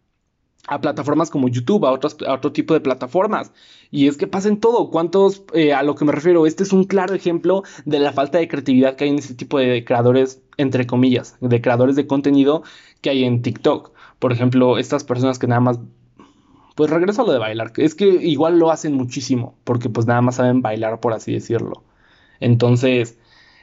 a plataformas como YouTube, a, otros, a otro tipo de plataformas. Y es que pasa en todo. ¿Cuántos, eh, a lo que me refiero? Este es un claro ejemplo de la falta de creatividad que hay en este tipo de creadores, entre comillas, de creadores de contenido que hay en TikTok. Por ejemplo, estas personas que nada más... Pues regreso a lo de bailar. Es que igual lo hacen muchísimo, porque pues nada más saben bailar, por así decirlo. Entonces,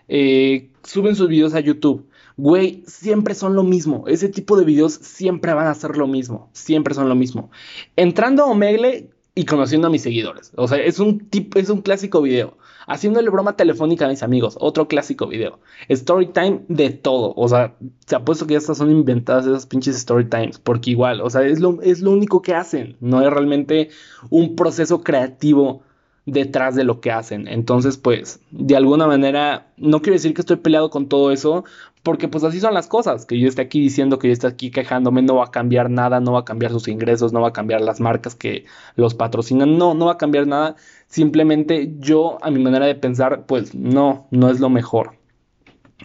eh, suben sus videos a YouTube güey, siempre son lo mismo. Ese tipo de videos siempre van a ser lo mismo. Siempre son lo mismo. Entrando a Omegle y conociendo a mis seguidores. O sea, es un, tipo, es un clásico video. Haciéndole broma telefónica a mis amigos. Otro clásico video. Story time de todo. O sea, se apuesto que estas son inventadas esas pinches story times. Porque igual, o sea, es lo, es lo único que hacen. No es realmente un proceso creativo detrás de lo que hacen. Entonces, pues, de alguna manera, no quiero decir que estoy peleado con todo eso, porque pues así son las cosas, que yo esté aquí diciendo que yo esté aquí quejándome no va a cambiar nada, no va a cambiar sus ingresos, no va a cambiar las marcas que los patrocinan, no, no va a cambiar nada, simplemente yo a mi manera de pensar, pues no, no es lo mejor.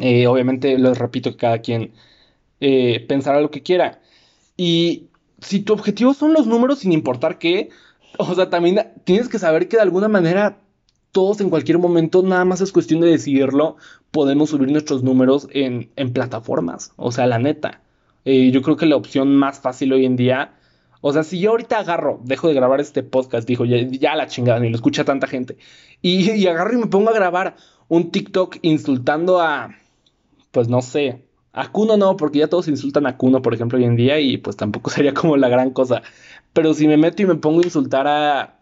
Eh, obviamente les repito que cada quien eh, pensará lo que quiera. Y si tu objetivo son los números sin importar qué, o sea, también tienes que saber que de alguna manera todos en cualquier momento, nada más es cuestión de decidirlo, podemos subir nuestros números en, plataformas. O sea, la neta. Eh, yo creo que la opción más fácil hoy en día, o sea, si yo ahorita agarro, dejo de grabar este podcast, dijo, ya, la chingada, ni lo escucha tanta gente, y, y agarro y me pongo a grabar un TikTok insultando a, pues no sé, a Kuno no, porque ya todos insultan a Kuno, por ejemplo, hoy en día, y pues tampoco (laughs) sería como la gran cosa. Pero si me meto y me pongo a insultar a,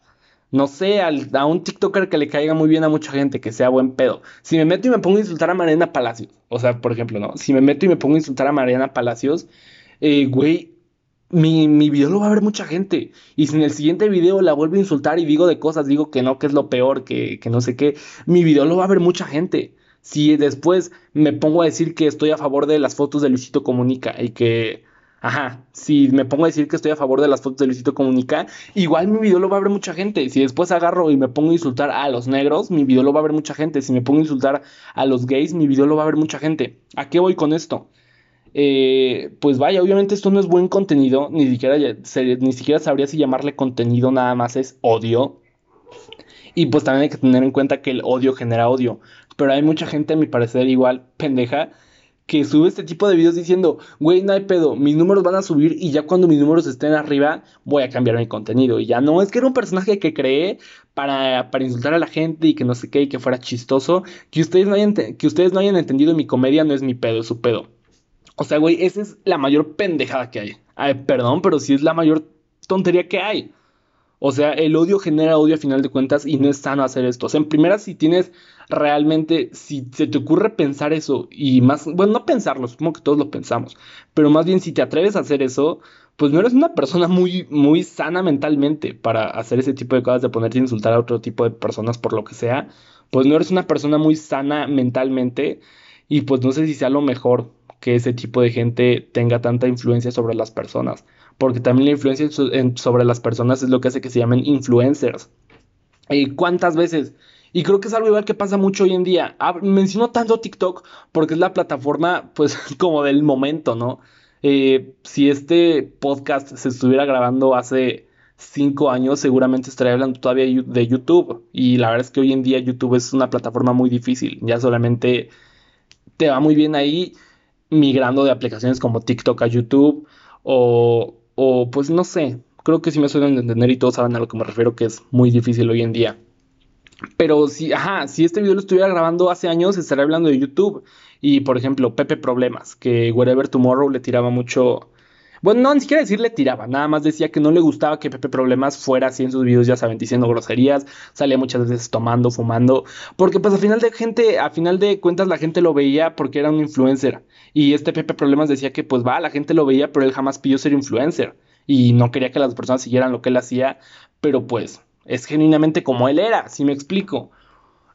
no sé, a un TikToker que le caiga muy bien a mucha gente, que sea buen pedo. Si me meto y me pongo a insultar a Mariana Palacios, o sea, por ejemplo, ¿no? Si me meto y me pongo a insultar a Mariana Palacios, eh, güey, mi, mi, video lo va a ver mucha gente. Y si en el siguiente video la vuelvo a insultar y digo de cosas, digo que no, que es lo peor, que, que no sé qué, mi video lo va a ver mucha gente. Si después me pongo a decir que estoy a favor de las fotos de Luisito Comunica y que Ajá, si me pongo a decir que estoy a favor de las fotos de Luisito Comunica, igual mi video lo va a ver mucha gente. Si después agarro y me pongo a insultar a los negros, mi video lo va a ver mucha gente. Si me pongo a insultar a los gays, mi video lo va a ver mucha gente. ¿A qué voy con esto? Eh, pues vaya, obviamente esto no es buen contenido, ni siquiera, ni siquiera sabría si llamarle contenido, nada más es odio. Y pues también hay que tener en cuenta que el odio genera odio. Pero hay mucha gente, a mi parecer, igual pendeja, que sube este tipo de videos diciendo, güey, no hay pedo, mis números van a subir y ya cuando mis números estén arriba voy a cambiar mi contenido. Y ya no, es que era un personaje que creé para, para insultar a la gente y que no sé qué y que fuera chistoso. Que ustedes, no hayan, que ustedes no hayan entendido mi comedia no es mi pedo, es su pedo. O sea, güey, esa es la mayor pendejada que hay. Ay, perdón, pero sí es la mayor tontería que hay. O sea, el odio genera odio a final de cuentas y no es sano hacer esto. O sea, en primera, si tienes realmente, si se te ocurre pensar eso y más, bueno, no pensarlo, supongo que todos lo pensamos, pero más bien si te atreves a hacer eso, pues no eres una persona muy, muy sana mentalmente para hacer ese tipo de cosas, de ponerte a insultar a otro tipo de personas por lo que sea, pues no eres una persona muy sana mentalmente y pues no sé si sea lo mejor que ese tipo de gente tenga tanta influencia sobre las personas porque también la influencia sobre las personas es lo que hace que se llamen influencers. ¿Y cuántas veces? Y creo que es algo igual que pasa mucho hoy en día. Ah, menciono tanto TikTok porque es la plataforma, pues, (laughs) como del momento, ¿no? Eh, si este podcast se estuviera grabando hace cinco años, seguramente estaría hablando todavía de YouTube. Y la verdad es que hoy en día YouTube es una plataforma muy difícil. Ya solamente te va muy bien ahí migrando de aplicaciones como TikTok a YouTube o o pues no sé, creo que sí me suelen entender y todos saben a lo que me refiero, que es muy difícil hoy en día. Pero si, ajá, si este video lo estuviera grabando hace años, estaría hablando de YouTube. Y por ejemplo, Pepe Problemas, que Wherever Tomorrow le tiraba mucho. Bueno, no, ni siquiera decir le tiraba, nada más decía que no le gustaba que Pepe Problemas fuera así en sus videos, ya saben, diciendo groserías, salía muchas veces tomando, fumando, porque pues al final de gente, a final de cuentas la gente lo veía porque era un influencer. Y este Pepe Problemas decía que pues va, la gente lo veía, pero él jamás pidió ser influencer. Y no quería que las personas siguieran lo que él hacía, pero pues es genuinamente como él era, si me explico.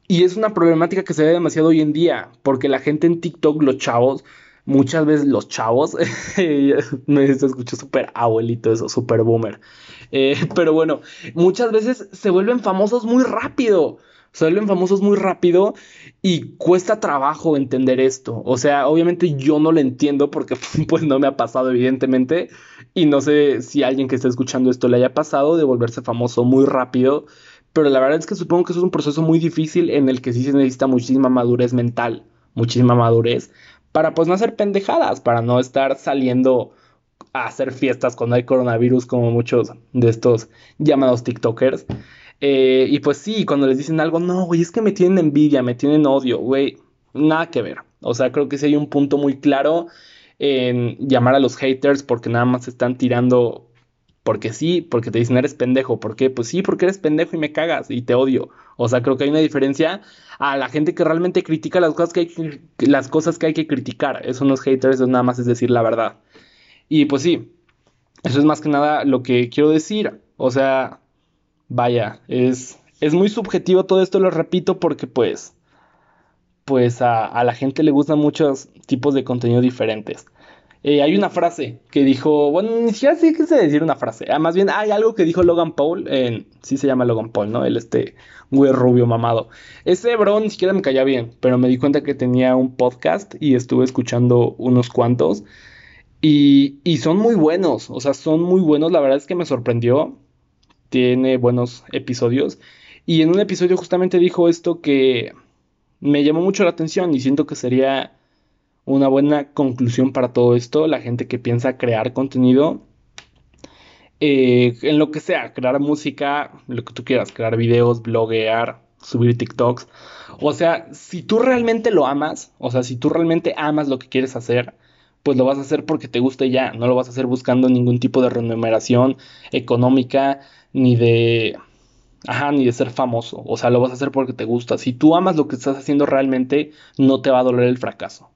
Y es una problemática que se ve demasiado hoy en día, porque la gente en TikTok, los chavos, muchas veces los chavos, (laughs) me escucho súper abuelito eso, súper boomer. Eh, pero bueno, muchas veces se vuelven famosos muy rápido. Se vuelven famosos muy rápido y cuesta trabajo entender esto. O sea, obviamente yo no lo entiendo porque (laughs) pues no me ha pasado evidentemente y no sé si alguien que esté escuchando esto le haya pasado de volverse famoso muy rápido, pero la verdad es que supongo que eso es un proceso muy difícil en el que sí se necesita muchísima madurez mental, muchísima madurez para pues no hacer pendejadas, para no estar saliendo a hacer fiestas cuando hay coronavirus como muchos de estos llamados TikTokers. Eh, y pues sí, cuando les dicen algo, no, güey, es que me tienen envidia, me tienen odio, güey, nada que ver. O sea, creo que sí hay un punto muy claro en llamar a los haters porque nada más están tirando porque sí, porque te dicen eres pendejo. ¿Por qué? Pues sí, porque eres pendejo y me cagas y te odio. O sea, creo que hay una diferencia a la gente que realmente critica las cosas que hay que, las cosas que, hay que criticar. Eso no es haters, eso nada más es decir la verdad. Y pues sí, eso es más que nada lo que quiero decir. O sea, vaya, es, es muy subjetivo todo esto, lo repito, porque pues, pues a, la gente le gustan muchos tipos de contenido diferentes. Eh, hay una frase que dijo, bueno, ni siquiera sé qué se decir una frase. Ah, más bien hay algo que dijo Logan Paul, en, sí se llama Logan Paul, ¿no? El este güey rubio mamado. Ese bro ni siquiera me caía bien, pero me di cuenta que tenía un podcast y estuve escuchando unos cuantos. Y, y son muy buenos, o sea, son muy buenos. La verdad es que me sorprendió tiene buenos episodios. Y en un episodio justamente dijo esto que me llamó mucho la atención y siento que sería una buena conclusión para todo esto. La gente que piensa crear contenido eh, en lo que sea, crear música, lo que tú quieras, crear videos, bloguear, subir TikToks. O sea, si tú realmente lo amas, o sea, si tú realmente amas lo que quieres hacer, pues lo vas a hacer porque te guste ya, no lo vas a hacer buscando ningún tipo de remuneración económica, ni de... Ajá, ni de ser famoso. O sea, lo vas a hacer porque te gusta. Si tú amas lo que estás haciendo realmente, no te va a doler el fracaso.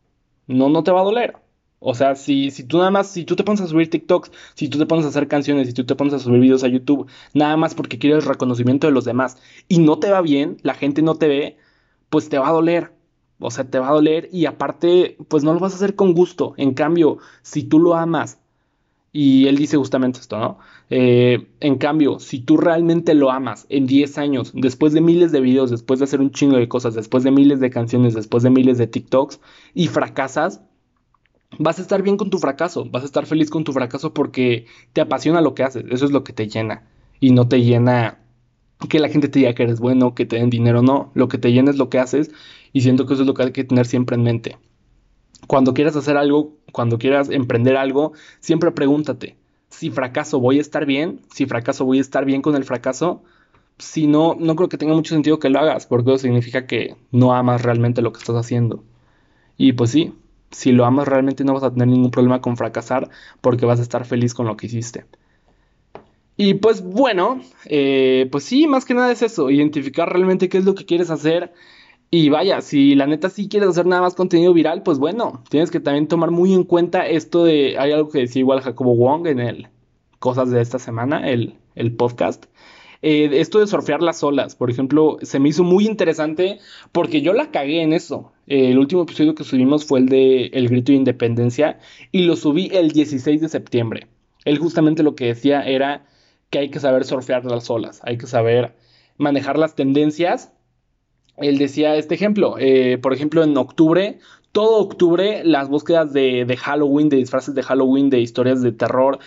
No, no te va a doler. O sea, si, si tú nada más, si tú te pones a subir TikToks, si tú te pones a hacer canciones, si tú te pones a subir videos a YouTube, nada más porque quieres reconocimiento de los demás y no te va bien, la gente no te ve, pues te va a doler. O sea, te va a doler y aparte, pues no lo vas a hacer con gusto. En cambio, si tú lo amas, y él dice justamente esto, ¿no? Eh, en cambio, si tú realmente lo amas en 10 años, después de miles de videos, después de hacer un chingo de cosas, después de miles de canciones, después de miles de TikToks, y fracasas, vas a estar bien con tu fracaso, vas a estar feliz con tu fracaso porque te apasiona lo que haces, eso es lo que te llena, y no te llena que la gente te diga que eres bueno, que te den dinero, no, lo que te llena es lo que haces, y siento que eso es lo que hay que tener siempre en mente cuando quieras hacer algo, cuando quieras emprender algo, siempre pregúntate, si fracaso voy a estar bien, si fracaso voy a estar bien con el fracaso, si no, no creo que tenga mucho sentido que lo hagas, porque eso significa que no amas realmente lo que estás haciendo. Y pues sí, si lo amas realmente no vas a tener ningún problema con fracasar, porque vas a estar feliz con lo que hiciste. Y pues bueno, eh, pues sí, más que nada es eso, identificar realmente qué es lo que quieres hacer y vaya, si la neta sí quieres hacer nada más contenido viral, pues bueno, tienes que también tomar muy en cuenta esto de, hay algo que decía igual Jacobo Wong en el Cosas de esta semana, el, el podcast. Eh, esto de surfear las olas, por ejemplo, se me hizo muy interesante porque yo la cagué en eso. el último episodio que subimos fue el de El Grito de Independencia y lo subí el 16 de septiembre. Él justamente lo que decía era que hay que saber surfear las olas, hay que saber manejar las tendencias él decía este ejemplo, eh, por ejemplo, en octubre, todo octubre, las búsquedas de, Halloween, de disfraces de Halloween, de historias de terror,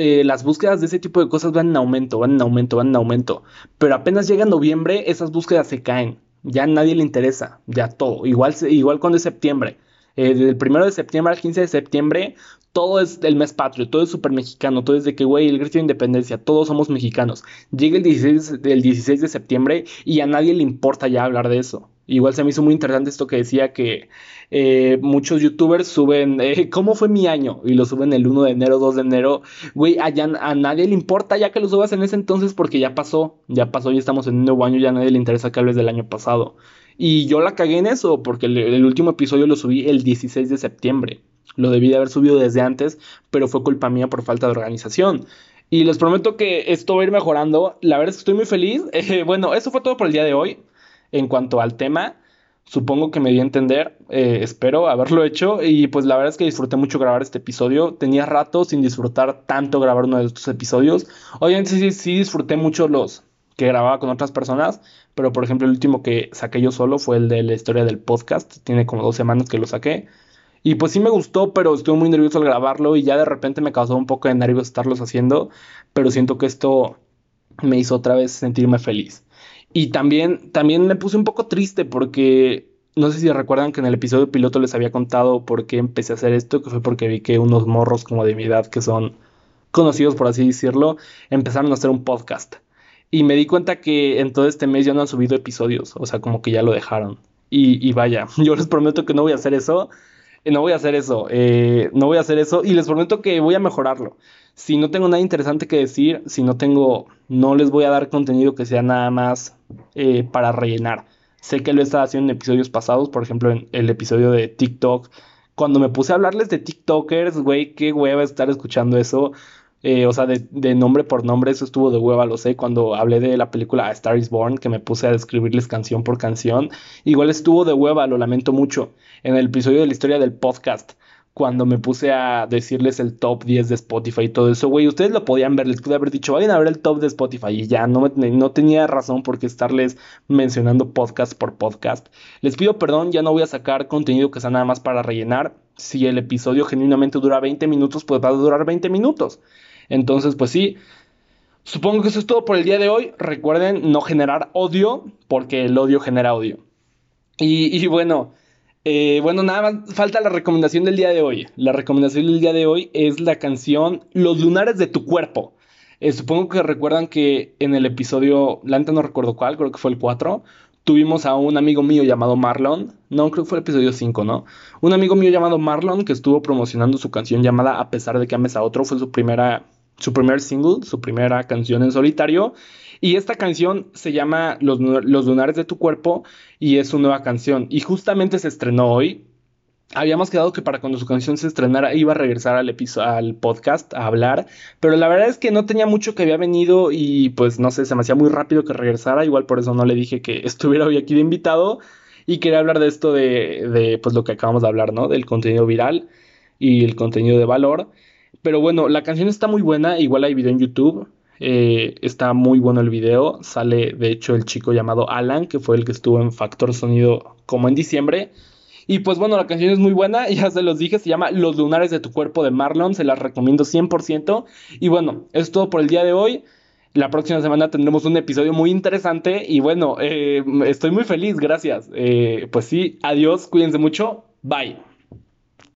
eh, las búsquedas de ese tipo de cosas van en aumento, van en aumento, van en aumento. Pero apenas llega noviembre, esas búsquedas se caen. Ya a nadie le interesa, ya todo. Igual, igual cuando es septiembre. Eh, desde el primero de septiembre al 15 de septiembre, todo es el mes patrio, todo es súper mexicano, todo es de que, güey, el grito de independencia, todos somos mexicanos. Llega el 16, el 16 de septiembre y a nadie le importa ya hablar de eso. Igual se me hizo muy interesante esto que decía que eh, muchos youtubers suben, (laughs) eh, ¿cómo fue mi año? Y lo suben el 1 de enero, 2 de enero. Güey, a, nadie le importa ya que lo subas en ese entonces porque ya pasó, ya pasó, ya estamos en un nuevo año, ya a nadie le interesa que hables del año pasado. Y yo la cagué en eso porque el, último episodio lo subí el 16 de septiembre. Lo debí de haber subido desde antes, pero fue culpa mía por falta de organización. Y les prometo que esto va a ir mejorando. La verdad es que estoy muy feliz. (laughs) bueno, eso fue todo por el día de hoy en cuanto al tema. Supongo que me di a entender, eh, espero haberlo hecho y pues la verdad es que disfruté mucho grabar este episodio. Tenía rato sin disfrutar tanto grabar uno de estos episodios. Obviamente sí, sí disfruté mucho los que grababa con otras personas, pero por ejemplo el último que saqué yo solo fue el de la historia del podcast. Tiene como dos semanas que lo saqué. Y pues sí me gustó, pero estuve muy nervioso al grabarlo y ya de repente me causó un poco de nervios estarlos haciendo, pero siento que esto me hizo otra vez sentirme feliz. Y también, también me puse un poco triste porque no sé si recuerdan que en el episodio piloto les había contado por qué empecé a hacer esto, que fue porque vi que unos morros como de mi edad, que son conocidos por así decirlo, empezaron a hacer un podcast. Y me di cuenta que en todo este mes ya no han subido episodios, o sea, como que ya lo dejaron. Y, y vaya, (laughs) yo les prometo que no voy a hacer eso, no voy a hacer eso, eh, no voy a hacer eso y les prometo que voy a mejorarlo si no tengo nada interesante que decir, si no tengo, no les voy a dar contenido que sea nada más eh, para rellenar. Sé que lo he estado haciendo en episodios pasados, por ejemplo, en el episodio de TikTok. Cuando me puse a hablarles de TikTokers, güey, qué hueva estar escuchando eso. Eh, o sea, de, de, nombre por nombre, eso estuvo de hueva, lo sé. Cuando hablé de la película A Star is Born, que me puse a describirles canción por canción, igual estuvo de hueva, lo lamento mucho. En el episodio de la historia del podcast, cuando me puse a decirles el top 10 de Spotify y todo eso, güey, ustedes lo podían ver, les pude haber dicho, vayan a ver el top de Spotify y ya, no, no tenía razón por qué estarles mencionando podcast por podcast. Les pido perdón, ya no voy a sacar contenido que sea nada más para rellenar. Si el episodio genuinamente dura 20 minutos, pues va a durar 20 minutos. Entonces, pues sí, supongo que eso es todo por el día de hoy. Recuerden no generar odio, porque el odio genera odio. Y, bueno, eh, bueno, nada más falta la recomendación del día de hoy. La recomendación del día de hoy es la canción Los lunares de tu cuerpo. Eh, supongo que recuerdan que en el episodio, la no recuerdo cuál, creo que fue el 4, tuvimos a un amigo mío llamado Marlon. No, creo que fue el episodio 5, ¿no? Un amigo mío llamado Marlon que estuvo promocionando su canción llamada A pesar de que ames a otro. Fue su primera, su primer single, su primera canción en solitario. Y esta canción se llama Los, lunares de tu cuerpo y es su nueva canción. Y justamente se estrenó hoy. Habíamos quedado que para cuando su canción se estrenara iba a regresar al, al podcast a hablar, pero la verdad es que no tenía mucho que había venido y pues no sé, se me hacía muy rápido que regresara, igual por eso no le dije que (laughs) estuviera hoy aquí de invitado y quería hablar de esto de, de pues lo que acabamos de hablar, ¿no? Del contenido viral y el contenido de valor. Pero bueno, la canción está muy buena, igual hay video en YouTube, eh, está muy bueno el video. Sale, de hecho, el chico llamado Alan, que fue el que estuvo en Factor Sonido como en diciembre. Y pues bueno, la canción es muy buena, (laughs) ya se los dije, se llama Los lunares de tu cuerpo de Marlon, se las recomiendo 100%. Y bueno, es todo por el día de hoy. La próxima semana tendremos un episodio muy interesante y bueno, eh, estoy muy feliz, gracias. Eh, pues sí, adiós, cuídense mucho, bye.